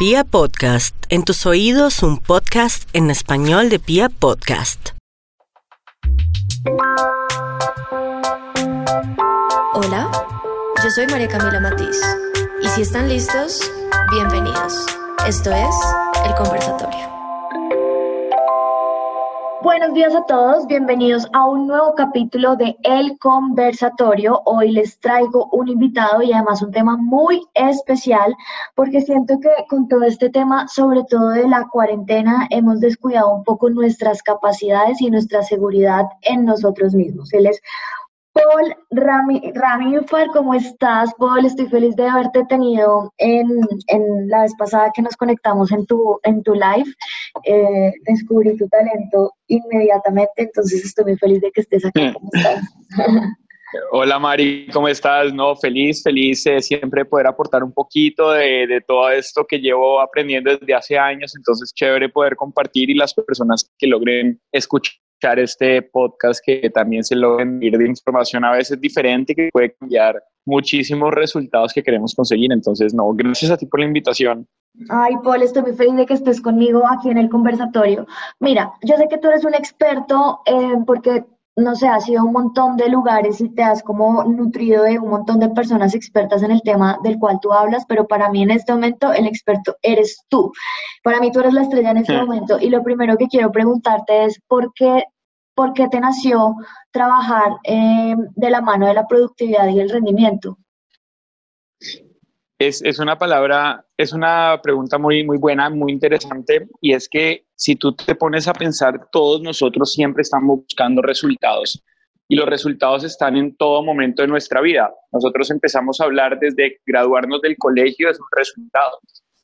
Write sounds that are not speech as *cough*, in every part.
Pia Podcast, en tus oídos un podcast en español de Pia Podcast. Hola, yo soy María Camila Matiz y si están listos, bienvenidos. Esto es El Conversatorio. Buenos días a todos, bienvenidos a un nuevo capítulo de El Conversatorio. Hoy les traigo un invitado y además un tema muy especial porque siento que con todo este tema, sobre todo de la cuarentena, hemos descuidado un poco nuestras capacidades y nuestra seguridad en nosotros mismos. Él es Paul Rami, ¿cómo estás? Paul, estoy feliz de haberte tenido en, la vez pasada que nos conectamos en tu, en tu live. Eh, descubrí tu talento inmediatamente, entonces estoy muy feliz de que estés aquí. Mm. ¿Cómo estás? *laughs* Hola Mari, ¿cómo estás? No, feliz, feliz de siempre poder aportar un poquito de, de, todo esto que llevo aprendiendo desde hace años, entonces chévere poder compartir y las personas que logren escuchar este podcast que también se logren ir de información a veces diferente que puede cambiar muchísimos resultados que queremos conseguir. Entonces, no, gracias a ti por la invitación. Ay, Paul, estoy muy feliz de que estés conmigo aquí en el conversatorio. Mira, yo sé que tú eres un experto eh, porque no sé, has ido a un montón de lugares y te has como nutrido de un montón de personas expertas en el tema del cual tú hablas, pero para mí en este momento el experto eres tú. Para mí tú eres la estrella en este momento y lo primero que quiero preguntarte es por qué, por qué te nació trabajar eh, de la mano de la productividad y el rendimiento. Es, una palabra, es una pregunta muy, muy buena, muy interesante, y es que si tú te pones a pensar, todos nosotros siempre estamos buscando resultados, y los resultados están en todo momento de nuestra vida. Nosotros empezamos a hablar desde graduarnos del colegio, es un resultado,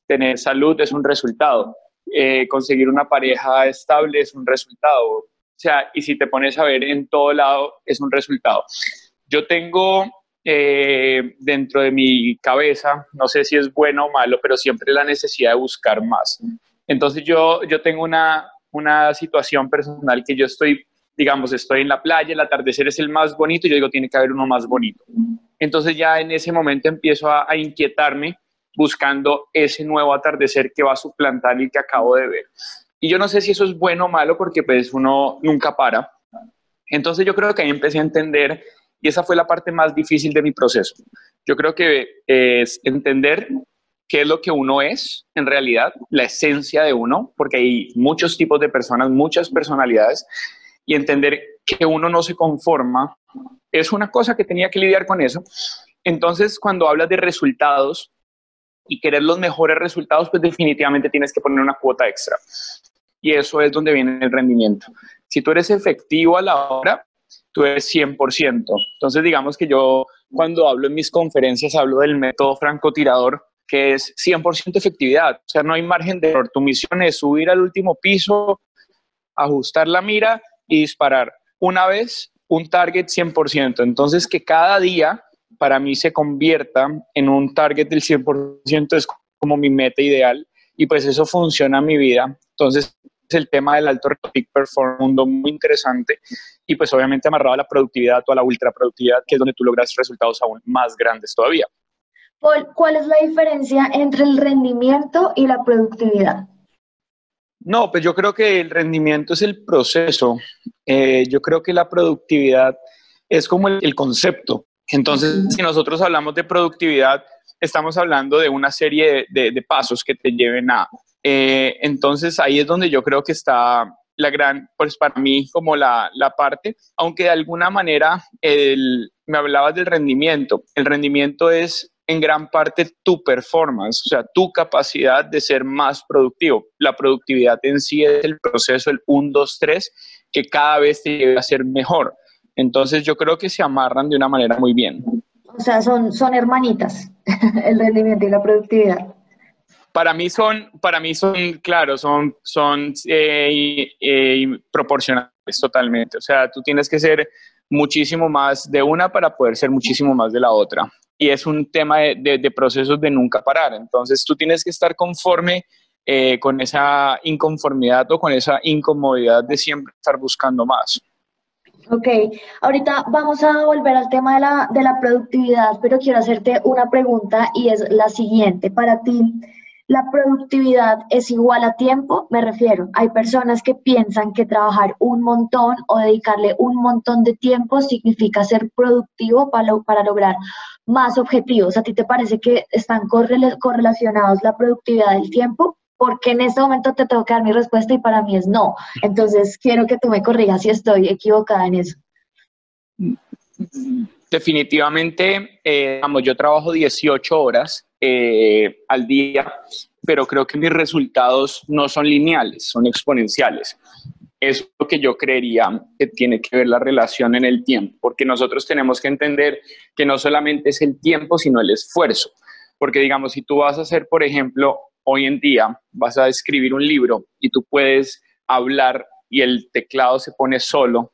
tener salud es un resultado, eh, conseguir una pareja estable es un resultado, o sea, y si te pones a ver en todo lado, es un resultado. Yo tengo eh, dentro de mi cabeza, no sé si es bueno o malo, pero siempre la necesidad de buscar más. Entonces yo, yo tengo una, una situación personal que yo estoy, digamos, estoy en la playa, el atardecer es el más bonito y yo digo, tiene que haber uno más bonito. Entonces ya en ese momento empiezo a, a inquietarme buscando ese nuevo atardecer que va a suplantar el que acabo de ver. Y yo no sé si eso es bueno o malo porque pues uno nunca para. Entonces yo creo que ahí empecé a entender y esa fue la parte más difícil de mi proceso. Yo creo que es entender qué es lo que uno es en realidad, la esencia de uno, porque hay muchos tipos de personas, muchas personalidades, y entender que uno no se conforma es una cosa que tenía que lidiar con eso. Entonces, cuando hablas de resultados y querer los mejores resultados, pues definitivamente tienes que poner una cuota extra. Y eso es donde viene el rendimiento. Si tú eres efectivo a la hora, eres 100%. Entonces, digamos que yo cuando hablo en mis conferencias hablo del método francotirador, que es 100% efectividad. O sea, no hay margen de error. Tu misión es subir al último piso, ajustar la mira y disparar. Una vez, un target 100%. Entonces, que cada día para mí se convierta en un target del 100% es como mi meta ideal y pues eso funciona en mi vida. Entonces, el tema del alto peak performance, un mundo muy interesante y pues obviamente amarrado a la productividad o a la ultra productividad, que es donde tú logras resultados aún más grandes todavía. Paul, ¿cuál es la diferencia entre el rendimiento y la productividad? No, pues yo creo que el rendimiento es el proceso. Eh, yo creo que la productividad es como el, concepto. Entonces, si nosotros hablamos de productividad, estamos hablando de una serie de pasos que te lleven a eh, entonces ahí es donde yo creo que está la gran, pues para mí como la, la parte, aunque de alguna manera el, me hablabas del rendimiento, el rendimiento es en gran parte tu performance, o sea, tu capacidad de ser más productivo. La productividad en sí es el proceso, el 1, 2, 3, que cada vez te lleva a ser mejor. Entonces yo creo que se amarran de una manera muy bien. O sea, son, son hermanitas, *laughs* el rendimiento y la productividad para mí son, para mí son, claro, son, son eh, eh, proporcionales totalmente. O sea, tú tienes que ser muchísimo más de una para poder ser muchísimo más de la otra. Y es un tema de, procesos de nunca parar. Entonces, tú tienes que estar conforme eh, con esa inconformidad o con esa incomodidad de siempre estar buscando más. Ok, ahorita vamos a volver al tema de la, de la productividad, pero quiero hacerte una pregunta y es la siguiente. Para ti, la productividad es igual a tiempo, me refiero, hay personas que piensan que trabajar un montón o dedicarle un montón de tiempo significa ser productivo para, para lograr más objetivos. ¿A ti te parece que están correlacionados la productividad del tiempo? Porque en este momento te tengo que dar mi respuesta y para mí es no. Entonces quiero que tú me corrijas si estoy equivocada en eso. Definitivamente, eh, yo trabajo 18 horas eh, al día, pero creo que mis resultados no son lineales, son exponenciales. Es lo que yo creería que tiene que ver la relación en el tiempo, porque nosotros tenemos que entender que no solamente es el tiempo, sino el esfuerzo. Porque digamos, si tú vas a hacer, por ejemplo, hoy en día, vas a escribir un libro y tú puedes hablar y el teclado se pone solo,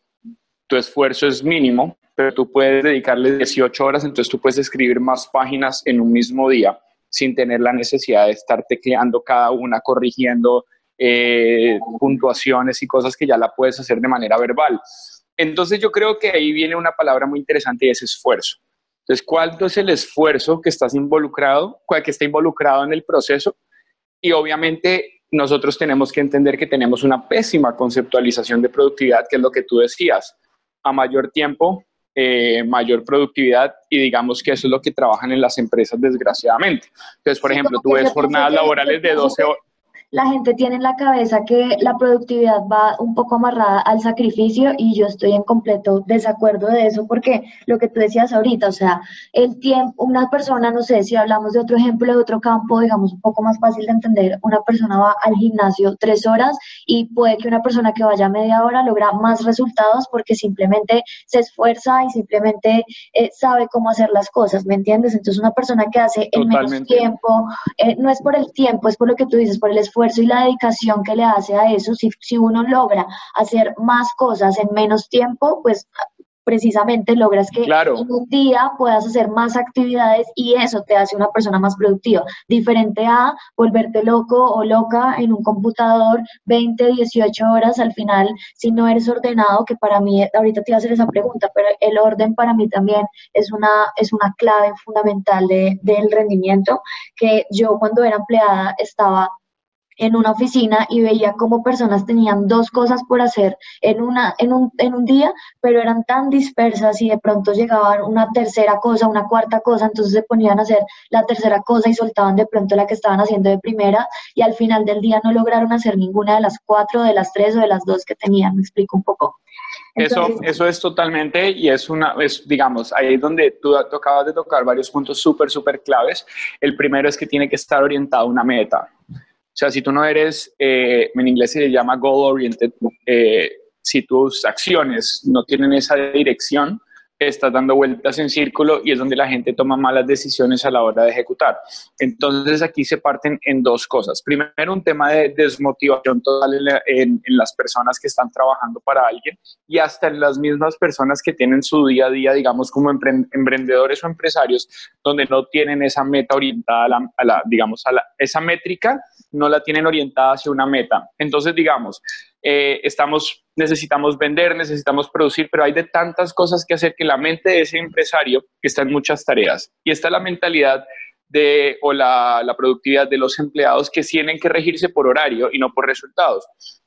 tu esfuerzo es mínimo, pero tú puedes dedicarle 18 horas, entonces tú puedes escribir más páginas en un mismo día sin tener la necesidad de estar tecleando cada una, corrigiendo eh, puntuaciones y cosas que ya la puedes hacer de manera verbal. Entonces yo creo que ahí viene una palabra muy interesante y es esfuerzo. Entonces, ¿cuánto es el esfuerzo que estás involucrado, que está involucrado en el proceso? Y obviamente nosotros tenemos que entender que tenemos una pésima conceptualización de productividad, que es lo que tú decías. A mayor tiempo, eh, mayor productividad y digamos que eso es lo que trabajan en las empresas desgraciadamente. Entonces, por ejemplo, tú ves jornadas laborales de 12 horas la gente tiene en la cabeza que la productividad va un poco amarrada al sacrificio y yo estoy en completo desacuerdo de eso porque lo que tú decías ahorita, o sea, el tiempo, una persona, no sé, si hablamos de otro ejemplo, de otro campo, digamos, un poco más fácil de entender, una persona va al gimnasio tres horas y puede que una persona que vaya media hora logra más resultados porque simplemente se esfuerza y simplemente eh, sabe cómo hacer las cosas, ¿me entiendes? Entonces una persona que hace en menos tiempo, eh, no es por el tiempo, es por lo que tú dices, por el esfuerzo y la dedicación que le hace a eso, si, si uno logra hacer más cosas en menos tiempo, pues precisamente logras que en un día puedas hacer más actividades y eso te hace una persona más productiva, diferente a volverte loco o loca en un computador 20, 18 horas al final, si no eres ordenado, que para mí, ahorita te iba a hacer esa pregunta, pero el orden para mí también es una, es una clave fundamental de, del rendimiento, que yo cuando era empleada estaba en una oficina y veía cómo personas tenían dos cosas por hacer en, una, en, un, en un día, pero eran tan dispersas y de pronto llegaban una tercera cosa, una cuarta cosa, entonces se ponían a hacer la tercera cosa y soltaban de pronto la que estaban haciendo de primera y al final del día no lograron hacer ninguna de las cuatro, de las tres o de las dos que tenían. Me explico un poco. eso, eso es totalmente, y es una, es, digamos, ahí es donde tú, tú acabas de tocar varios puntos súper, súper claves. El primero es que tiene que estar orientado a una meta. O sea, si tú no eres, eh, en inglés se llama goal oriented, eh, si tus acciones no tienen esa dirección, estás dando vueltas en círculo y es donde la gente toma malas decisiones a la hora de ejecutar. Entonces aquí se parten en dos cosas. Primero, un tema de desmotivación total en, las personas que están trabajando para alguien y hasta en las mismas personas que tienen su día a día, digamos, como emprendedores o empresarios, donde no tienen esa meta orientada a la, digamos, a la, esa métrica, no la tienen orientada hacia una meta. Entonces, digamos, eh, estamos, necesitamos vender, necesitamos producir, pero hay de tantas cosas que hacer que la mente de ese empresario está en muchas tareas. Y está la mentalidad de, o la, la productividad de los empleados que tienen que regirse por horario y no por resultados.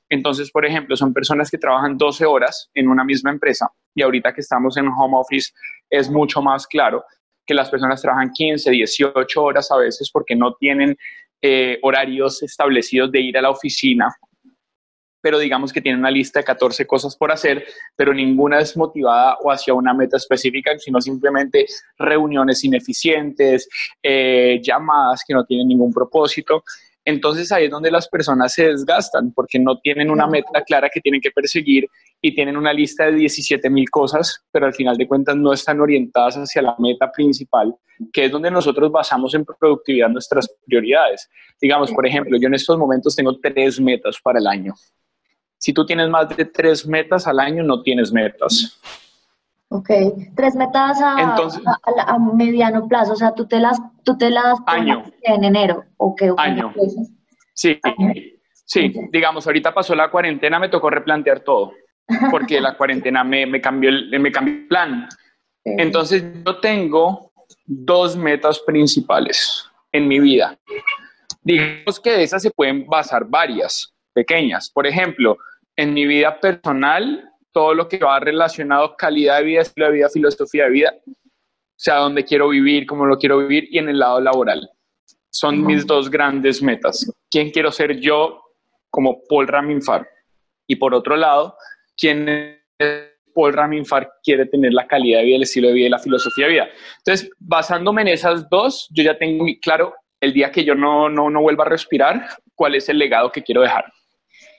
Entonces, por ejemplo, son personas que trabajan 12 horas en una misma empresa y ahorita que estamos en home office es mucho más claro que las personas trabajan 15, 18 horas a veces porque no tienen eh, horarios establecidos de ir a la oficina pero digamos que tiene una lista de 14 cosas por hacer, pero ninguna es motivada o hacia una meta específica, sino simplemente reuniones ineficientes, eh, llamadas que no tienen ningún propósito. Entonces ahí es donde las personas se desgastan porque no tienen una meta clara que tienen que perseguir y tienen una lista de 17 mil cosas, pero al final de cuentas no están orientadas hacia la meta principal, que es donde nosotros basamos en productividad nuestras prioridades. Digamos, por ejemplo, yo en estos momentos tengo tres metas para el año. Si tú tienes más de tres metas al año, no tienes metas. Ok, tres metas a, mediano plazo, o sea, tú te las, tú te las año. en enero, ¿o qué? Año. Sí, sí, digamos, ahorita pasó la cuarentena, me tocó replantear todo, porque la *laughs* cuarentena me, me, cambió el, me cambió el plan. Entonces, yo tengo dos metas principales en mi vida. Digamos que de esas se pueden basar varias pequeñas. Por ejemplo, en mi vida personal, todo lo que va relacionado calidad de vida, estilo de vida, filosofía de vida, o sea, dónde quiero vivir, cómo lo quiero vivir y en el lado laboral. Son mis dos grandes metas. ¿Quién quiero ser yo como Paul Raminfar? Y por otro lado, ¿quién Paul Raminfar quiere tener la calidad de vida, el estilo de vida y la filosofía de vida? Entonces, basándome en esas dos, yo ya tengo muy claro el día que yo no, no, no vuelva a respirar, cuál es el legado que quiero dejar.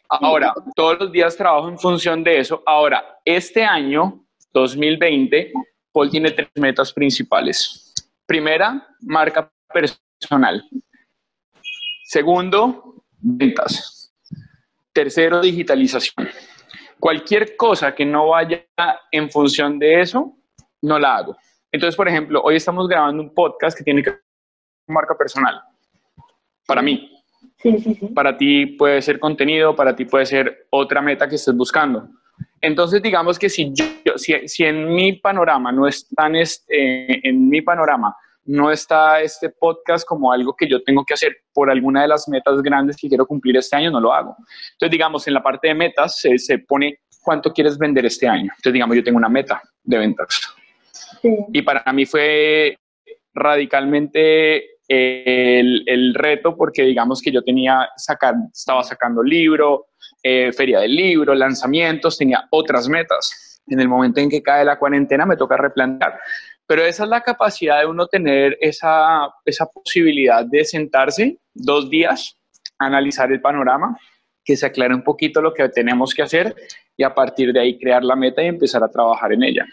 Ahora, todos los días trabajo en función de eso. Ahora, este año, 2020, Paul tiene tres metas principales. Primera, marca personal. Segundo, ventas. Tercero, digitalización. Cualquier cosa que no vaya en función de eso, no la hago. Entonces, por ejemplo, hoy estamos grabando un podcast que tiene que ver con marca personal. Para mí, para ti puede ser contenido, para ti puede ser otra meta que estés buscando. Entonces, digamos que si, yo, si, en mi panorama no está este, en mi panorama no está este podcast como algo que yo tengo que hacer por alguna de las metas grandes que quiero cumplir este año, no lo hago. Entonces, digamos, en la parte de metas se, se pone cuánto quieres vender este año. Entonces, digamos, yo tengo una meta de ventas. Y para mí fue radicalmente el, reto porque digamos que yo tenía, sacar, estaba sacando libro, eh, feria del libro, lanzamientos, tenía otras metas. En el momento en que cae la cuarentena me toca replantear. Pero esa es la capacidad de uno tener esa, esa posibilidad de sentarse dos días, analizar el panorama, que se aclare un poquito lo que tenemos que hacer y a partir de ahí crear la meta y empezar a trabajar en ella.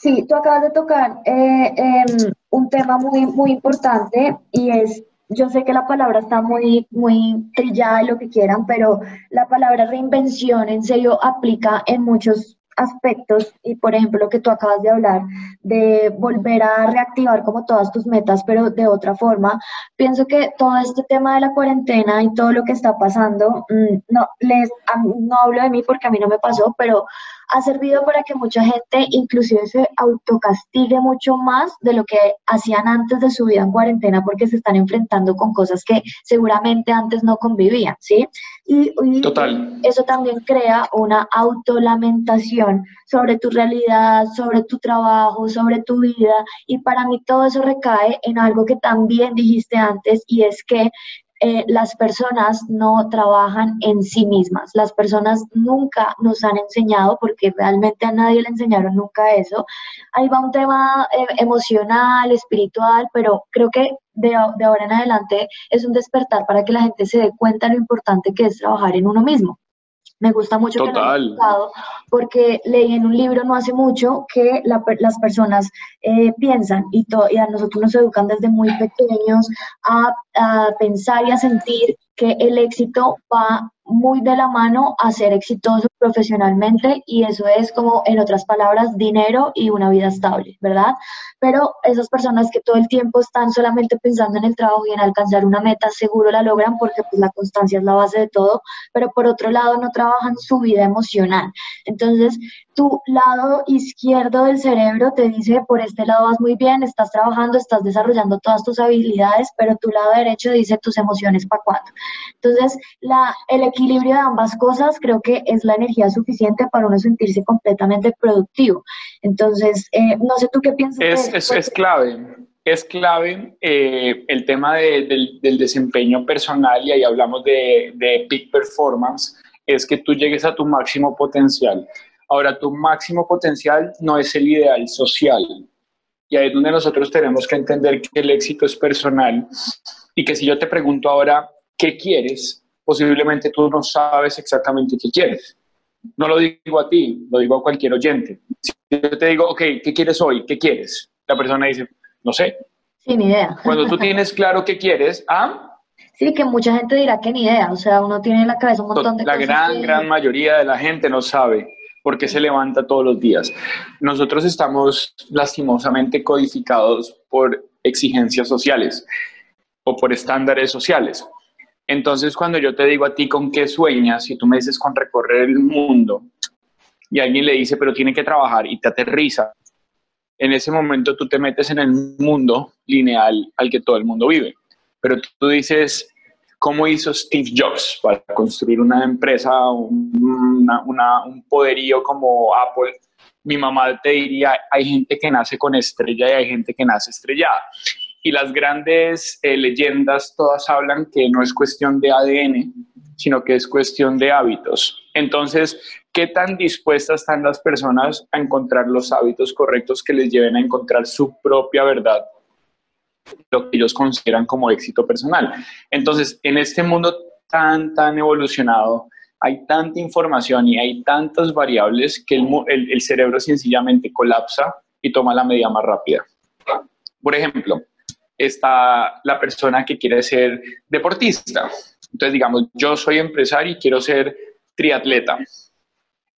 Sí, tú acabas de tocar eh, em, un tema muy, muy importante y es, yo sé que la palabra está muy, muy trillada y lo que quieran, pero la palabra reinvención en serio aplica en muchos aspectos y por ejemplo lo que tú acabas de hablar de volver a reactivar como todas tus metas pero de otra forma pienso que todo este tema de la cuarentena y todo lo que está pasando mm, no les no hablo de mí porque a mí no me pasó pero ha servido para que mucha gente inclusive se autocastigue mucho más de lo que hacían antes de su vida en cuarentena porque se están enfrentando con cosas que seguramente antes no convivían, ¿sí? Y, Total. eso también crea una autolamentación sobre tu realidad, sobre tu trabajo, sobre tu vida y para mí todo eso recae en algo que también dijiste antes y es que eh, las personas no trabajan en sí mismas. Las personas nunca nos han enseñado, porque realmente a nadie le enseñaron nunca eso. Ahí va un tema eh, emocional, espiritual, pero creo que de, de ahora en adelante es un despertar para que la gente se dé cuenta de lo importante que es trabajar en uno mismo. Me gusta mucho que lo porque leí en un libro no hace mucho que las personas eh, piensan y, y, a nosotros nos educan desde muy pequeños a, a pensar y a sentir que el éxito va muy de la mano a ser exitoso profesionalmente y eso es como, en otras palabras, dinero y una vida estable, ¿verdad? Pero esas personas que todo el tiempo están solamente pensando en el trabajo y en alcanzar una meta, seguro la logran porque pues la constancia es la base de todo, pero por otro lado no trabajan su vida emocional. Entonces, tu lado izquierdo del cerebro te dice, por este lado vas muy bien, estás trabajando, estás desarrollando todas tus habilidades, pero tu lado derecho dice tus emociones para cuándo. Entonces, la, el equilibrio de ambas cosas creo que es la energía suficiente para uno sentirse completamente productivo. Entonces, eh, no sé tú qué piensas. Es, es, clave. Es clave eh, el tema del, del, desempeño personal y ahí hablamos de, de peak performance, es que tú llegues a tu máximo potencial Ahora, tu máximo potencial no es el ideal social. Y ahí es donde nosotros tenemos que entender que el éxito es personal y que si yo te pregunto ahora, ¿qué quieres? Posiblemente tú no sabes exactamente qué quieres. No lo digo a ti, lo digo a cualquier oyente. Si yo te digo, ok, ¿qué quieres hoy? ¿Qué quieres? La persona dice, no sé. Sin idea. Cuando tú *laughs* tienes claro qué quieres, ¿ah? Sí, que mucha gente dirá que ni idea, o sea, uno tiene en la cabeza un montón de la cosas. La gran, gran mayoría de la gente no sabe por qué se levanta todos los días. Nosotros estamos lastimosamente codificados por exigencias sociales o por estándares sociales. Entonces, cuando yo te digo a ti con qué sueñas, y tú me dices con recorrer el mundo, y alguien le dice, pero tiene que trabajar y te aterriza, en ese momento tú te metes en el mundo lineal al que todo el mundo vive. Pero tú dices, cómo hizo Steve Jobs para construir una empresa, un poderío como Apple, mi mamá te diría, hay gente que nace con estrella y hay gente que nace estrellada. Y las grandes eh, leyendas todas hablan que no es cuestión de ADN, sino que es cuestión de hábitos. Entonces, ¿qué tan dispuestas están las personas a encontrar los hábitos correctos que les lleven a encontrar su propia verdad? Lo que ellos consideran como éxito personal. Entonces, en este mundo tan, tan evolucionado, hay tanta información y hay tantas variables que el, cerebro sencillamente colapsa y toma la medida más rápida. Por ejemplo, está la persona que quiere ser deportista. Entonces, digamos, yo soy empresario y quiero ser triatleta.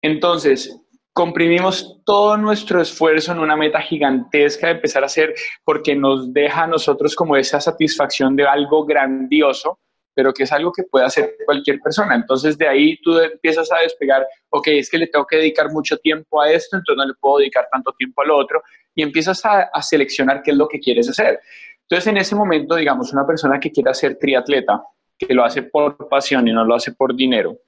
Entonces, comprimimos todo nuestro esfuerzo en una meta gigantesca de empezar a hacer porque nos deja a nosotros como esa satisfacción de algo grandioso pero que es algo que puede hacer cualquier persona. Entonces de ahí tú empiezas a despegar, ok, es que le tengo que dedicar mucho tiempo a esto, entonces no le puedo dedicar tanto tiempo al otro, y empiezas a, a seleccionar qué es lo que quieres hacer. Entonces en ese momento, digamos, una persona que quiera ser triatleta, que lo hace por pasión y no lo hace por dinero,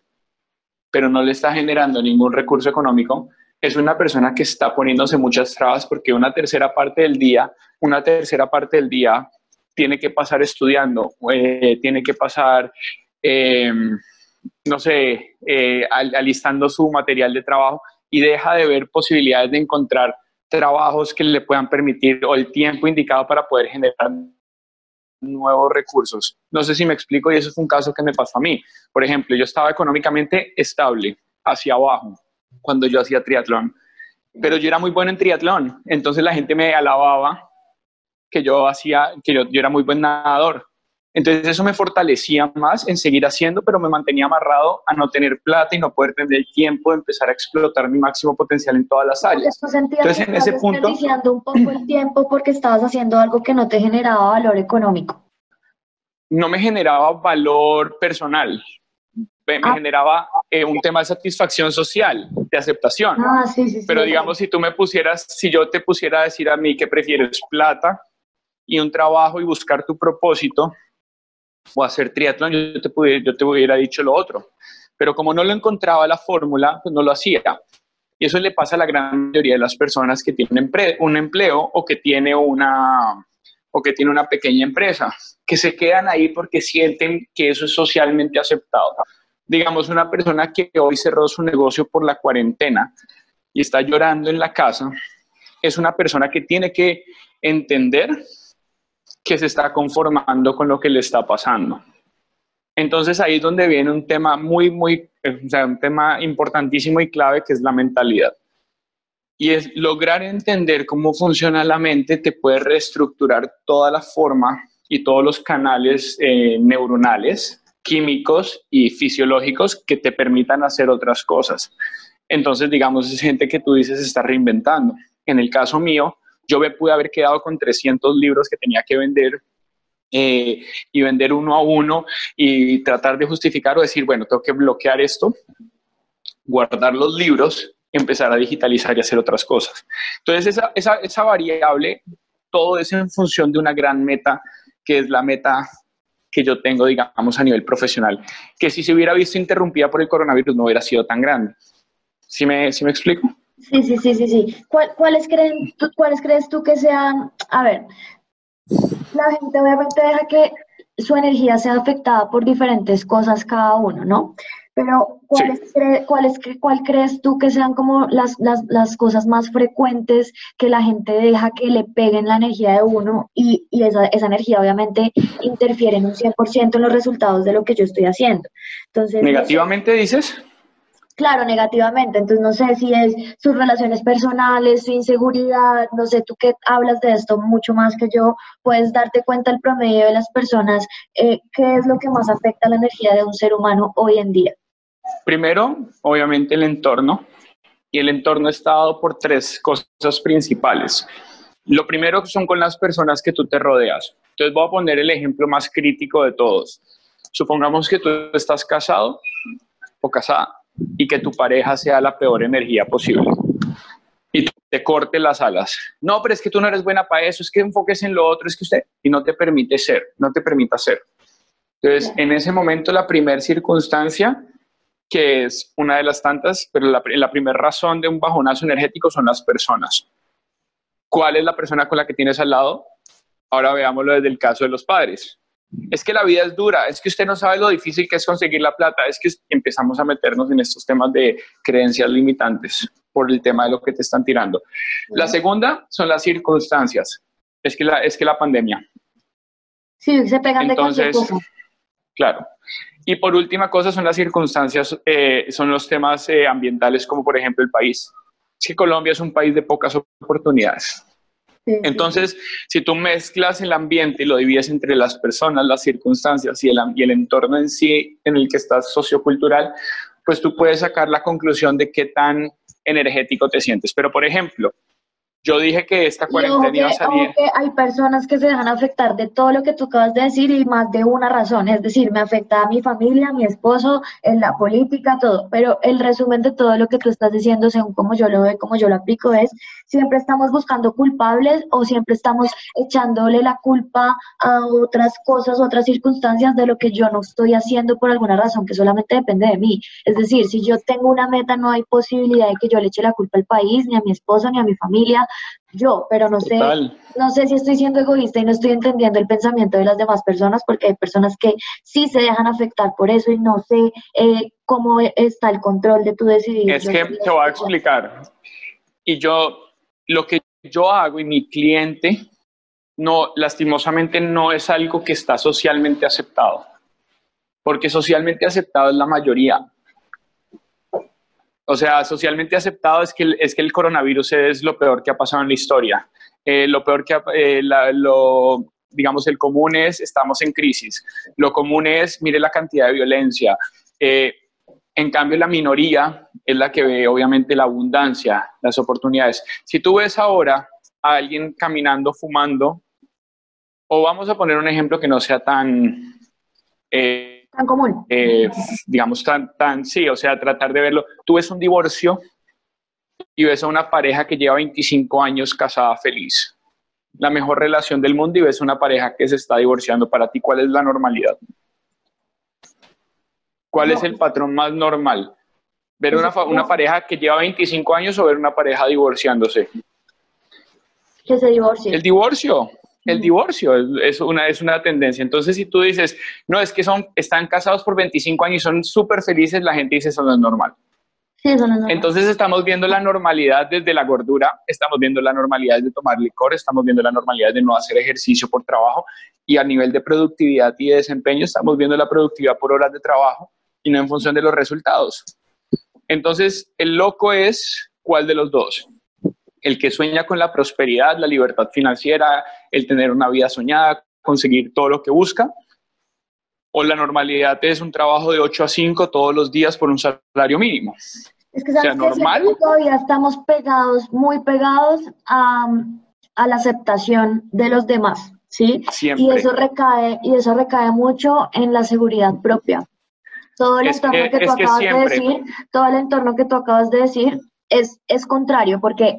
pero no le está generando ningún recurso económico, es una persona que está poniéndose muchas trabas porque una tercera parte del día, una tercera parte del día tiene que pasar estudiando, eh, tiene que pasar, eh, no sé, eh, alistando su material de trabajo y deja de ver posibilidades de encontrar trabajos que le puedan permitir o el tiempo indicado para poder generar nuevos recursos. No sé si me explico y eso fue un caso que me pasó a mí. Por ejemplo, yo estaba económicamente estable, hacia abajo, cuando yo hacía triatlón, pero yo era muy bueno en triatlón, entonces la gente me alababa que yo hacía, que yo, era muy buen nadador. Entonces eso me fortalecía más en seguir haciendo, pero me mantenía amarrado a no tener plata y no poder tener el tiempo de empezar a explotar mi máximo potencial en todas las áreas. Entonces en ese punto... un poco el tiempo porque estabas haciendo algo que no te generaba valor económico. No me generaba valor personal, me, ah. generaba eh, un tema de satisfacción social, de aceptación. Ah, sí, sí, Pero digamos, si tú me pusieras, si yo te pusiera a decir a mí que prefieres plata y un trabajo y buscar tu propósito o hacer triatlón, yo te, pudiera, yo te hubiera dicho lo otro. Pero como no lo encontraba la fórmula, pues no lo hacía. Y eso le pasa a la gran mayoría de las personas que tienen un empleo o que tiene una o que tiene una pequeña empresa, que se quedan ahí porque sienten que eso es socialmente aceptado. Digamos, una persona que hoy cerró su negocio por la cuarentena y está llorando en la casa, es una persona que tiene que entender que se está conformando con lo que le está pasando. Entonces ahí es donde viene un tema muy, muy, eh, o sea, un tema importantísimo y clave que es la mentalidad. Y es lograr entender cómo funciona la mente te puede reestructurar toda la forma y todos los canales eh, neuronales, químicos y fisiológicos que te permitan hacer otras cosas. Entonces, digamos, es gente que tú dices está reinventando. En el caso mío, yo me pude haber quedado con 300 libros que tenía que vender eh, y vender uno a uno y tratar de justificar o decir, bueno, tengo que bloquear esto, guardar los libros, empezar a digitalizar y hacer otras cosas. Entonces, esa, esa, esa variable, todo es en función de una gran meta, que es la meta que yo tengo, digamos, a nivel profesional, que si se hubiera visto interrumpida por el coronavirus no hubiera sido tan grande. ¿Sí me, sí me explico? Sí, sí, sí, sí, sí. ¿Cuáles, creen, ¿Cuáles crees tú que sean? A ver, la gente obviamente deja que su energía sea afectada por diferentes cosas cada uno, ¿no? Pero ¿cuáles, ¿cuál crees tú que sean como las, las, las, cosas más frecuentes que la gente deja que le peguen la energía de uno y, y esa, esa, energía obviamente interfiere en un 100% en los resultados de lo que yo estoy haciendo? Entonces, ¿Negativamente dices? claro, negativamente. Entonces, no sé si es sus relaciones personales, su inseguridad, no sé, tú que hablas de esto mucho más que yo, puedes darte cuenta el promedio de las personas, eh, qué es lo que más afecta la energía de un ser humano hoy en día. Primero, obviamente el entorno, y el entorno está dado por tres cosas principales. Lo primero son con las personas que tú te rodeas. Entonces voy a poner el ejemplo más crítico de todos. Supongamos que tú estás casado o casada y que tu pareja sea la peor energía posible y te corte las alas. No, pero es que tú no eres buena para eso, es que enfoques en lo otro, es que usted y no te permite ser, no te permita ser. Entonces, en ese momento, la primera circunstancia, que es una de las tantas, pero la, la primera razón de un bajonazo energético son las personas. ¿Cuál es la persona con la que tienes al lado? Ahora veámoslo desde el caso de los padres. Es que la vida es dura, es que usted no sabe lo difícil que es conseguir la plata, es que empezamos a meternos en estos temas de creencias limitantes por el tema de lo que te están tirando. La segunda son las circunstancias, es que la, es que la pandemia. Sí, se pegan Entonces, de cosa. Claro. Y por última cosa son las circunstancias, eh, son los temas eh, ambientales, como por ejemplo el país. Es que Colombia es un país de pocas oportunidades. Entonces, si tú mezclas el ambiente y lo divides entre las personas, las circunstancias y el, y el entorno en sí en el que estás sociocultural, pues tú puedes sacar la conclusión de qué tan energético te sientes. Pero, por ejemplo, yo dije que esta cuarentena iba a salir. hay personas que se dejan afectar de todo lo que tú acabas de decir y más de una razón. Es decir, me afecta a mi familia, a mi esposo, en la política, todo. Pero el resumen de todo lo que tú estás diciendo, según como yo lo veo, como yo lo aplico, es siempre estamos buscando culpables o siempre estamos echándole la culpa a otras cosas, otras circunstancias de lo que yo no estoy haciendo por alguna razón que solamente depende de mí. Es decir, si yo tengo una meta, no hay posibilidad de que yo le eche la culpa al país, ni a mi esposo, ni a mi familia yo, pero no sé, no sé si estoy siendo egoísta y no estoy entendiendo el pensamiento de las demás personas, porque hay personas que sí se dejan afectar por eso y no sé eh, cómo está el control de tu decidir. Es que te voy a explicar. Y yo, lo que yo hago y mi cliente, no, lastimosamente no es algo que está socialmente aceptado, porque socialmente aceptado es la mayoría o sea, socialmente aceptado es que, el, es que el coronavirus es lo peor que ha pasado en la historia. Eh, lo peor que, eh, lo, digamos, el común es, estamos en crisis. Lo común es, mire la cantidad de violencia. Eh, en cambio, la minoría es la que ve, obviamente, la abundancia, las oportunidades. Si tú ves ahora a alguien caminando, fumando, o vamos a poner un ejemplo que no sea tan tan común. Eh, digamos, tan, tan, sí, o sea, tratar de verlo. Tú ves un divorcio y ves a una pareja que lleva 25 años casada feliz, la mejor relación del mundo y ves una pareja que se está divorciando. Para ti, ¿cuál es la normalidad? ¿Cuál es el patrón más normal? ¿Ver una, una pareja que lleva 25 años o ver una pareja divorciándose? Que se divorcie. El divorcio el divorcio, es una, es una tendencia. Entonces, si tú dices, no, es que son, están casados por 25 años y son súper felices, la gente dice, eso no es normal. Sí, eso no es normal. Entonces estamos viendo la normalidad desde la gordura, estamos viendo la normalidad de tomar licor, estamos viendo la normalidad de no hacer ejercicio por trabajo y a nivel de productividad y de desempeño estamos viendo la productividad por horas de trabajo y no en función de los resultados. Entonces, el loco es cuál de los dos el que sueña con la prosperidad, la libertad financiera, el tener una vida soñada, conseguir todo lo que busca, o la normalidad es un trabajo de 8 a 5 todos los días por un salario mínimo. Es que, ¿sabes normal. todavía estamos pegados, muy pegados a, la aceptación de los demás, ¿sí? Y eso recae, y eso recae mucho en la seguridad propia. Todo el entorno que, tú acabas de decir, todo el entorno que tú acabas de decir es, es contrario, porque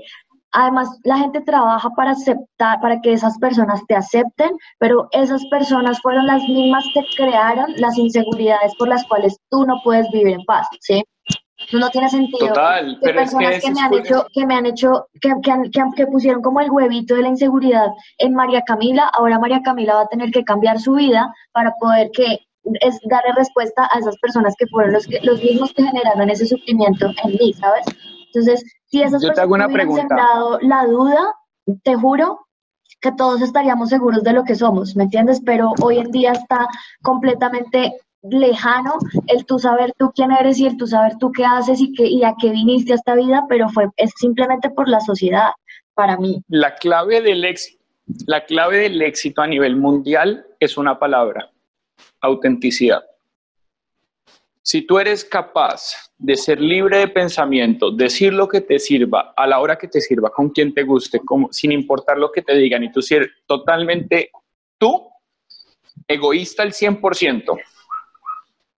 Además, la gente trabaja para aceptar, para que esas personas te acepten, pero esas personas fueron las mismas que crearon las inseguridades por las cuales tú no puedes vivir en paz, ¿sí? No tiene sentido. Total, que personas que, me han hecho, que me han hecho, que, que, que, pusieron como el huevito de la inseguridad en María Camila, ahora María Camila va a tener que cambiar su vida para poder que es darle respuesta a esas personas que fueron los, los mismos que generaron ese sufrimiento en mí, ¿sabes? Entonces, si esas Yo te hago una pregunta. la duda, te juro que todos estaríamos seguros de lo que somos, ¿me entiendes? Pero hoy en día está completamente lejano el tú saber tú quién eres y el tú saber tú qué haces y, qué, y a qué viniste a esta vida, pero fue es simplemente por la sociedad, para mí. La clave del éxito, la clave del éxito a nivel mundial es una palabra, autenticidad. Si tú eres capaz de ser libre de pensamiento, decir lo que te sirva, a la hora que te sirva, con quien te guste, sin importar lo que te digan, y tú ser totalmente tú, egoísta al 100%,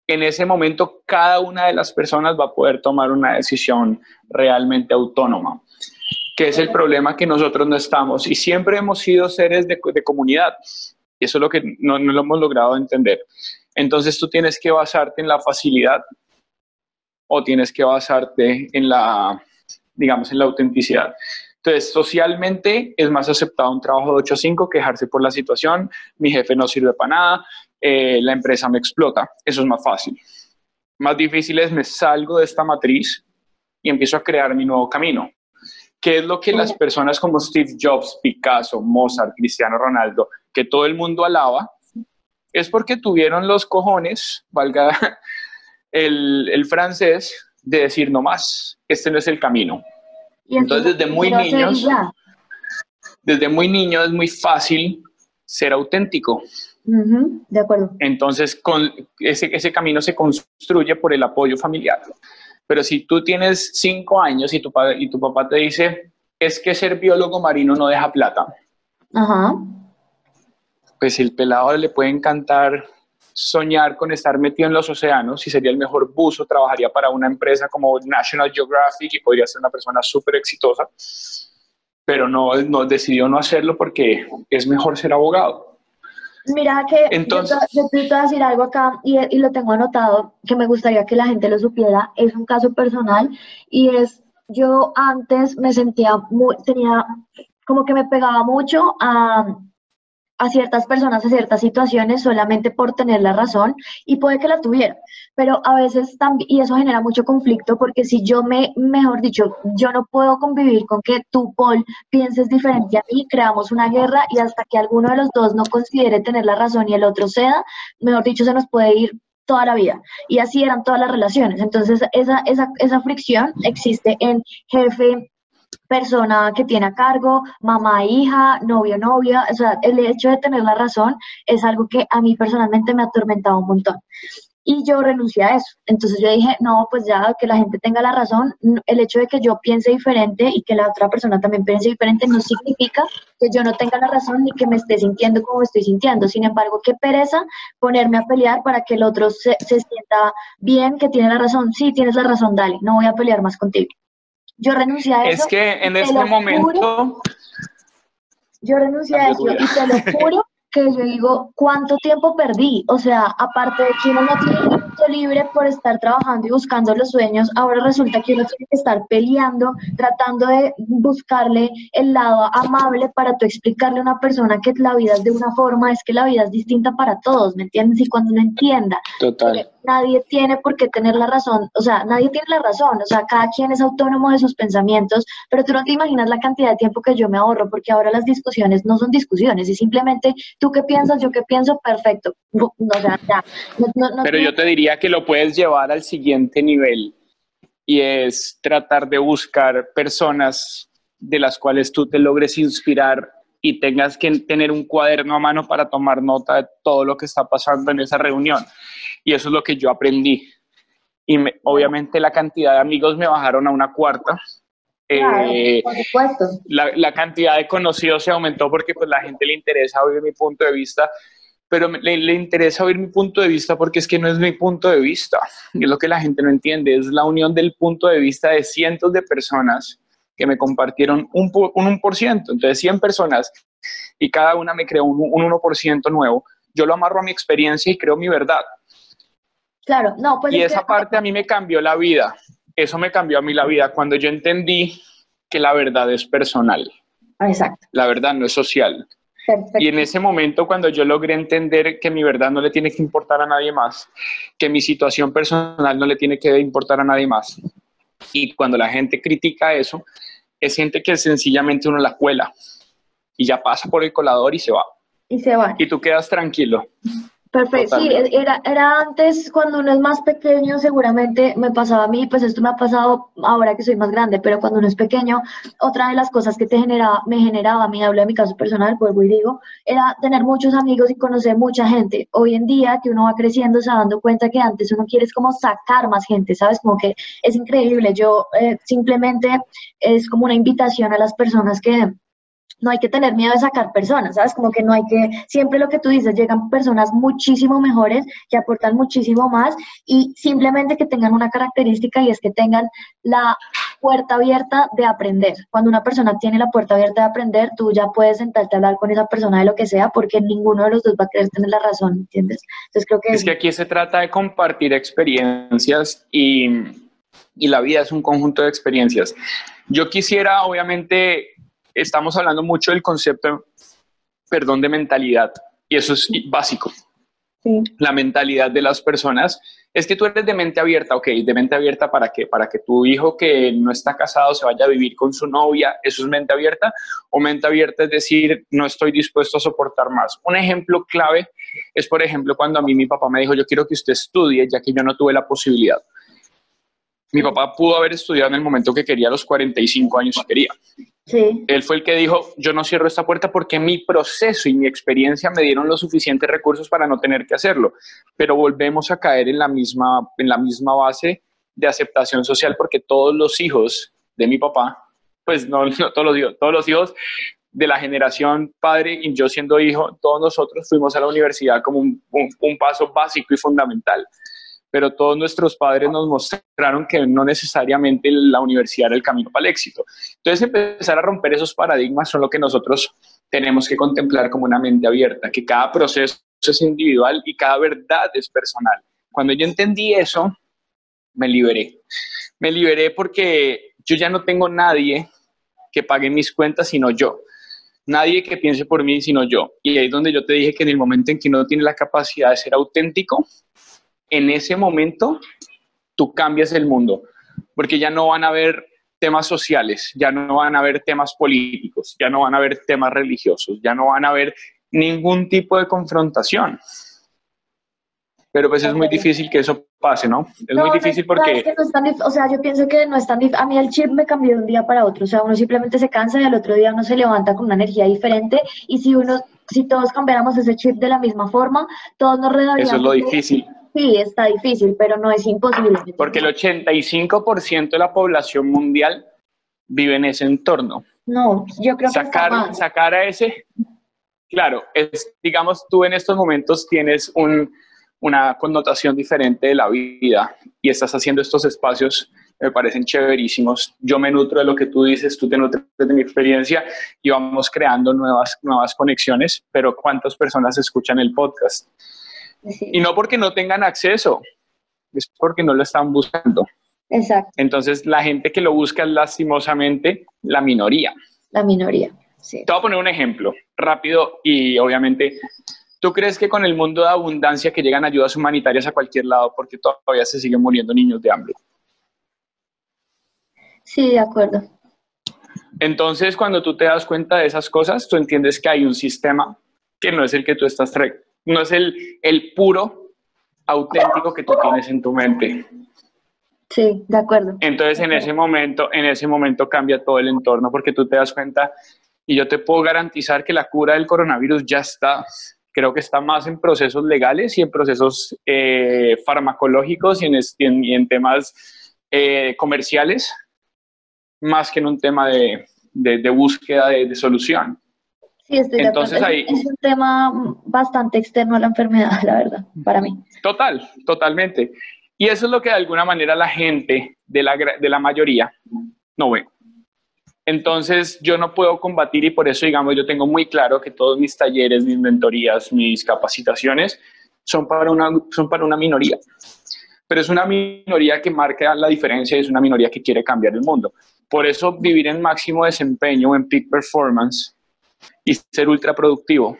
en ese momento cada una de las personas va a poder tomar una decisión realmente autónoma, que es el problema que nosotros no estamos y siempre hemos sido seres de, comunidad. Y eso es lo que no, no lo hemos logrado entender. Entonces tú tienes que basarte en la facilidad o tienes que basarte en la, digamos, en la autenticidad. Entonces, socialmente es más aceptado un trabajo de 8 a 5, quejarse por la situación, mi jefe no sirve para nada, eh, la empresa me explota. Eso es más fácil. Más difícil es me salgo de esta matriz y empiezo a crear mi nuevo camino. ¿Qué es lo que las personas como Steve Jobs, Picasso, Mozart, Cristiano Ronaldo, que todo el mundo alaba, es porque tuvieron los cojones, valga *laughs* el, el francés, de decir no más, este no es el camino. Entonces, desde muy niños, desde muy niño es muy fácil ser auténtico. de acuerdo. Entonces, con ese, ese camino se construye por el apoyo familiar. Pero si tú tienes cinco años y tu, padre, y tu papá te dice, es que ser biólogo marino no deja plata. Ajá. Pues el pelado le puede encantar soñar con estar metido en los océanos y sería el mejor buzo, trabajaría para una empresa como National Geographic y podría ser una persona súper exitosa, pero no, no decidió no hacerlo porque es mejor ser abogado. Mira que Entonces, yo, te, voy a decir algo acá y, y, lo tengo anotado que me gustaría que la gente lo supiera. Es un caso personal y es, yo antes me sentía muy, tenía como que me pegaba mucho a, a ciertas personas, a ciertas situaciones solamente por tener la razón y puede que la tuviera, pero a veces también, y eso genera mucho conflicto porque si yo me, mejor dicho, yo no puedo convivir con que tú, Paul, pienses diferente a mí, creamos una guerra y hasta que alguno de los dos no considere tener la razón y el otro ceda, mejor dicho, se nos puede ir toda la vida. Y así eran todas las relaciones. Entonces, esa, esa, esa fricción existe en jefe, persona que tiene a cargo, mamá, hija, novio, novia, o sea, el hecho de tener la razón es algo que a mí personalmente me ha atormentado un montón. Y yo renuncié a eso. Entonces yo dije, no, pues ya que la gente tenga la razón, el hecho de que yo piense diferente y que la otra persona también piense diferente no significa que yo no tenga la razón ni que me esté sintiendo como estoy sintiendo. Sin embargo, qué pereza ponerme a pelear para que el otro se, se sienta bien, que tiene la razón. Sí, tienes la razón, dale, no voy a pelear más contigo. Yo renuncié a eso. Es que en este momento... yo renuncié a eso y te lo *laughs* juro que yo digo, ¿cuánto tiempo perdí? O sea, aparte de que uno no tiene tiempo libre por estar trabajando y buscando los sueños, ahora resulta que uno tiene que estar peleando, tratando de buscarle el lado amable para tú explicarle a una persona que la vida es de una forma, es que la vida es distinta para todos, ¿me entiendes? Y cuando uno entienda Total. Nadie tiene por qué tener la razón, o sea, nadie tiene la razón, o sea, cada quien es autónomo de sus pensamientos, pero tú no te imaginas la cantidad de tiempo que yo me ahorro, porque ahora las discusiones no son discusiones, es simplemente ¿Tú qué piensas? Yo qué pienso, perfecto. Pero yo te diría que lo puedes llevar al siguiente nivel y es tratar de buscar personas de las cuales tú te logres inspirar y tengas que tener un cuaderno a mano para tomar nota de todo lo que está pasando en esa reunión. Y eso es lo que yo aprendí. Y obviamente la cantidad de amigos me bajaron a una cuarta. Eh, la, cantidad de conocidos se aumentó porque pues la gente le interesa oír mi punto de vista, pero le, le, interesa oír mi punto de vista porque es que no es mi punto de vista, es lo que la gente no entiende, es la unión del punto de vista de cientos de personas que me compartieron un, un 1%, entonces 100 personas y cada una me creó un, un 1% nuevo, yo lo amarro a mi experiencia y creo mi verdad. Claro, no, pues y esa parte a mí me cambió la vida eso me cambió a mí la vida cuando yo entendí que la verdad es personal. Exacto. La verdad no es social. Y en ese momento, cuando yo logré entender que mi verdad no le tiene que importar a nadie más, que mi situación personal no le tiene que importar a nadie más, y cuando la gente critica eso, es gente que sencillamente uno la cuela y ya pasa por el colador y se va. Y se va. Y tú quedas tranquilo. Perfecto, sí, era, era antes cuando uno es más pequeño, seguramente me pasaba a mí, pues esto me ha pasado ahora que soy más grande, pero cuando uno es pequeño, otra de las cosas que te generaba, me generaba a mí, hablo de mi caso personal, vuelvo y digo, era tener muchos amigos y conocer mucha gente. Hoy en día que uno va creciendo, se va dando cuenta que antes uno quiere es como sacar más gente, ¿sabes? Como que es increíble, yo eh, simplemente es como una invitación a las personas que no hay que tener miedo de sacar personas, ¿sabes? Como que no hay que, siempre lo que tú dices, llegan personas muchísimo mejores, que aportan muchísimo más y simplemente que tengan una característica y es que tengan la puerta abierta de aprender. Cuando una persona tiene la puerta abierta de aprender, tú ya puedes sentarte a hablar con esa persona de lo que sea, porque ninguno de los dos va a querer tener la razón, ¿entiendes? Entonces creo que... Es que aquí se trata de compartir experiencias y, y la vida es un conjunto de experiencias. Yo quisiera, obviamente, estamos hablando mucho del concepto, perdón, de mentalidad, y eso es básico. La mentalidad de las personas es que tú eres de mente abierta, ok, de mente abierta para qué? Para que tu hijo que no está casado se vaya a vivir con su novia, eso es mente abierta, o mente abierta es decir, no estoy dispuesto a soportar más. Un ejemplo clave es, por ejemplo, cuando a mí mi papá me dijo, yo quiero que usted estudie, ya que yo no tuve la posibilidad. Mi papá pudo haber estudiado en el momento que quería, a los 45 años si quería. Sí. Él fue el que dijo, yo no cierro esta puerta porque mi proceso y mi experiencia me dieron los suficientes recursos para no tener que hacerlo. Pero volvemos a caer en la misma, en la misma base de aceptación social porque todos los hijos de mi papá, pues no, *laughs* todos los hijos, todos los hijos de la generación padre y yo siendo hijo, todos nosotros fuimos a la universidad como un paso básico y fundamental pero todos nuestros padres nos mostraron que no necesariamente la universidad era el camino para el éxito. Entonces, empezar a romper esos paradigmas son lo que nosotros tenemos que contemplar como una mente abierta, que cada proceso es individual y cada verdad es personal. Cuando yo entendí eso, me liberé. Me liberé porque yo ya no tengo nadie que pague mis cuentas sino yo. Nadie que piense por mí sino yo. Y ahí es donde yo te dije que en el momento en que uno tiene la capacidad de ser auténtico, en ese momento tú cambias el mundo, porque ya no van a haber temas sociales, ya no van a haber temas políticos, ya no van a haber temas religiosos, ya no van a haber ningún tipo de confrontación. Pero pues es muy difícil que eso pase, ¿no? Es muy difícil porque... o sea, yo pienso que no es tan difícil. A mí el chip me cambió de un día para otro. O sea, uno simplemente se cansa y al otro día uno se levanta con una energía diferente. Y si uno, si todos cambiáramos ese chip de la misma forma, todos nos redaríamos. Eso es lo difícil. Sí, está difícil, pero no es imposible. Porque el 85% de la población mundial vive en ese entorno. No, yo creo sacar, que sacar a ese, claro, es, digamos, tú en estos momentos tienes un, una connotación diferente de la vida y estás haciendo estos espacios me parecen chéverísimos. Yo me nutro de lo que tú dices, tú te nutres de mi experiencia y vamos creando nuevas, nuevas conexiones, pero ¿cuántas personas escuchan el podcast? Y no porque no tengan acceso, es porque no lo están buscando. Exacto. Entonces, la gente que lo busca es lastimosamente la minoría. La minoría, sí. Te voy a poner un ejemplo rápido y obviamente, ¿tú crees que con el mundo de abundancia que llegan ayudas humanitarias a cualquier lado porque todavía se siguen muriendo niños de hambre? Sí, de acuerdo. Entonces, cuando tú te das cuenta de esas cosas, tú entiendes que hay un sistema que no es el que tú estás no es el, el puro auténtico que tú tienes en tu mente. Sí, de acuerdo. Entonces en ese momento, en ese momento cambia todo el entorno porque tú te das cuenta y yo te puedo garantizar que la cura del coronavirus ya está, creo que está más en procesos legales y en procesos eh, farmacológicos y en, en, temas eh, comerciales, más que en un tema de, de, búsqueda de, de solución. Sí, estoy Entonces, Ahí, es un tema bastante externo a la enfermedad, la verdad, para mí. Total, totalmente. Y eso es lo que de alguna manera la gente de la, de la mayoría no ve. Entonces yo no puedo combatir y por eso, digamos, yo tengo muy claro que todos mis talleres, mis mentorías, mis capacitaciones son para una, son para una minoría. Pero es una minoría que marca la diferencia y es una minoría que quiere cambiar el mundo. Por eso vivir en máximo desempeño, en peak performance, y ser ultra productivo.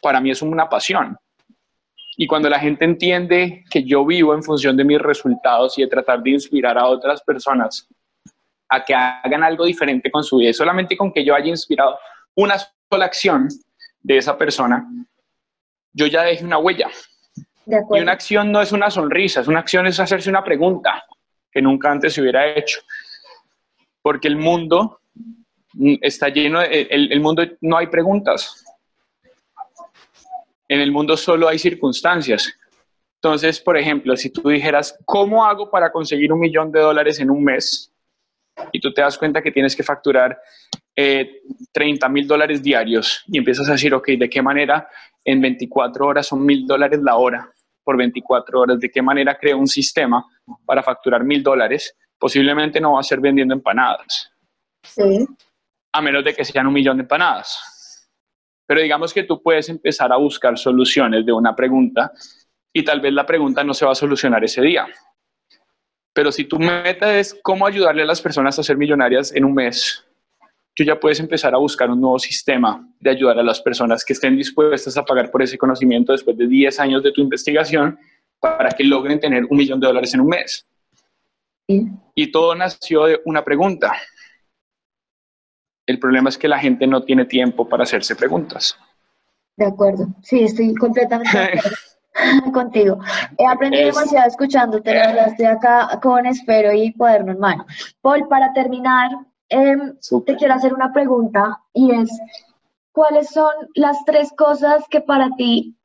Para mí es una pasión. Y cuando la gente entiende que yo vivo en función de mis resultados y de tratar de inspirar a otras personas a que hagan algo diferente con su vida, solamente con que yo haya inspirado una sola acción de esa persona, yo ya dejé una huella. y una acción no es una sonrisa, es una acción es hacerse una pregunta que nunca antes se hubiera hecho. Porque el mundo está lleno, de, el, el mundo no hay preguntas. En el mundo solo hay circunstancias. Entonces, por ejemplo, si tú dijeras, ¿cómo hago para conseguir un millón de dólares en un mes? Y tú te das cuenta que tienes que facturar eh, 30 mil dólares diarios y empiezas a decir, ok, ¿de qué manera en 24 horas son mil dólares la hora por 24 horas? ¿De qué manera creo un sistema para facturar mil dólares? posiblemente no va a ser vendiendo empanadas. Sí. A menos de que sean un millón de empanadas. Pero digamos que tú puedes empezar a buscar soluciones de una pregunta y tal vez la pregunta no se va a solucionar ese día. Pero si tu meta es cómo ayudarle a las personas a ser millonarias en un mes, tú ya puedes empezar a buscar un nuevo sistema de ayudar a las personas que estén dispuestas a pagar por ese conocimiento después de 10 años de tu investigación para que logren tener un millón de dólares en un mes. Y todo nació de una pregunta. El problema es que la gente no tiene tiempo para hacerse preguntas. De acuerdo, sí, estoy completamente de acuerdo *laughs* contigo. He aprendido demasiado escuchándote, la verdad, estoy acá con espero y cuaderno en mano. Paul, para terminar, em, te quiero hacer una pregunta y es, ¿cuáles son las tres cosas que para ti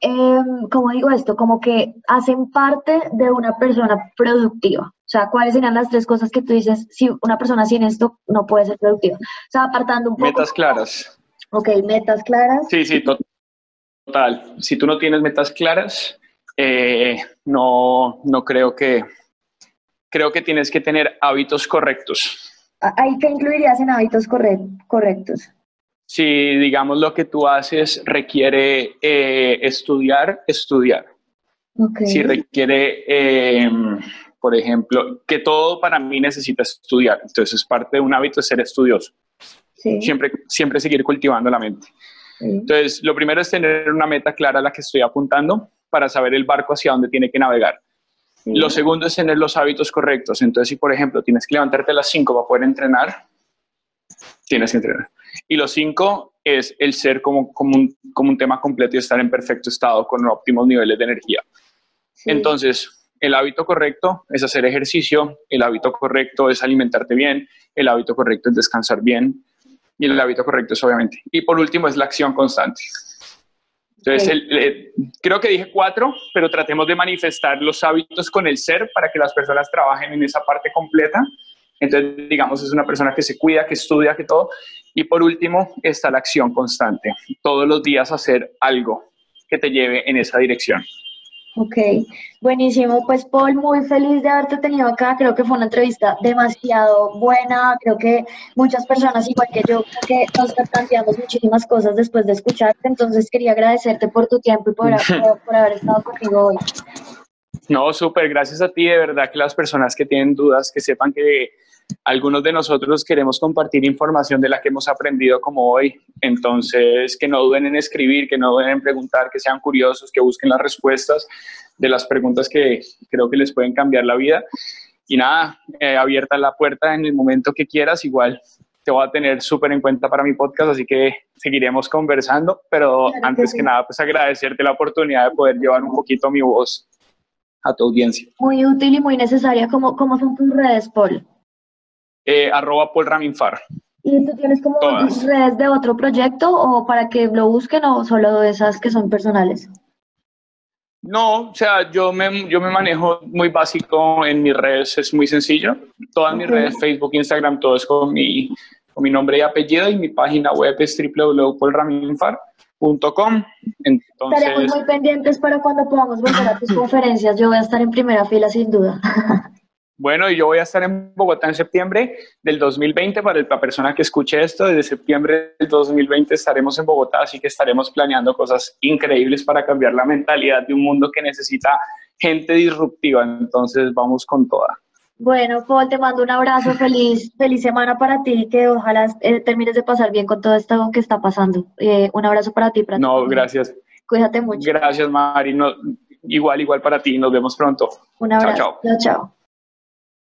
eh, ¿cómo digo esto? Como que hacen parte de una persona productiva. Sea, ¿cuáles serían las tres cosas que tú dices, si una persona sin esto no puede ser productiva? O sea, apartando un poco. Metas claras. Ok, metas claras. Sí, sí, total. Si tú no tienes metas claras, eh, no, no creo que, creo que tienes que tener hábitos correctos. ¿Ahí qué incluirías en hábitos correctos? Si, digamos, lo que tú haces requiere eh, estudiar, estudiar. Si requiere, eh, por ejemplo, que todo para mí necesita estudiar. Entonces, es parte de un hábito ser estudioso. Siempre, siempre seguir cultivando la mente. Entonces, lo primero es tener una meta clara a la que estoy apuntando para saber el barco hacia dónde tiene que navegar. Lo segundo es tener los hábitos correctos. Entonces, si por ejemplo tienes que levantarte a las 5 para poder entrenar, tienes que entrenar. Y lo cinco es el ser como, como, un, como un tema completo y estar en perfecto estado con óptimos niveles de energía. Entonces, el hábito correcto es hacer ejercicio, el hábito correcto es alimentarte bien, el hábito correcto es descansar bien y el hábito correcto es obviamente. Y por último es la acción constante. Entonces, creo que dije cuatro, pero tratemos de manifestar los hábitos con el ser para que las personas trabajen en esa parte completa entonces, digamos, es una persona que se cuida, que estudia, que todo. Y por último, está la acción constante. Todos los días hacer algo que te lleve en esa dirección. Ok, buenísimo. Pues Paul, muy feliz de haberte tenido acá. Creo que fue una entrevista demasiado buena. Creo que muchas personas, igual que yo, que nos planteamos muchísimas cosas después de escucharte. Entonces quería agradecerte por tu tiempo y *laughs* por, por haber estado conmigo hoy. No, súper, gracias a ti. De verdad que las personas que tienen dudas, que sepan que algunos de nosotros queremos compartir información de la que hemos aprendido como hoy. Entonces, que no duden en escribir, que no duden en preguntar, que sean curiosos, que busquen las respuestas de las preguntas que creo que les pueden cambiar la vida. Y nada, eh, abierta la puerta en el momento que quieras, igual te voy a tener súper en cuenta para mi podcast, así que seguiremos conversando, pero antes que nada, pues agradecerte la oportunidad de poder llevar un poquito mi voz a tu audiencia. Muy útil y muy necesaria. ¿Cómo, cómo son tus redes, Paul? Eh, arroba Paul Raminfar. ¿Y tú tienes como redes de otro proyecto o para que lo busquen o solo de esas que son personales? No, o sea, yo me, yo me manejo muy básico en mis redes, es muy sencillo. Todas mis redes, Facebook, Instagram, todo es con mi, con mi nombre y apellido y mi página web es www.paulraminfar.com. Entonces, Estaremos muy pendientes para cuando podamos volver a tus *laughs* conferencias. Yo voy a estar en primera fila sin duda. *laughs* Bueno, y yo voy a estar en Bogotá en septiembre del 2020. Para la persona que escuche esto, desde septiembre del 2020 estaremos en Bogotá, así que estaremos planeando cosas increíbles para cambiar la mentalidad de un mundo que necesita gente disruptiva. Entonces, vamos con toda. Bueno, Paul, te mando un abrazo, feliz, feliz semana para ti, que ojalá eh, termines de pasar bien con todo esto que está pasando. Eh, un abrazo para ti. Para no, gracias. Cuídate mucho. Gracias, Mari. igual, igual para ti. Nos vemos pronto. Un abrazo. chao. chao.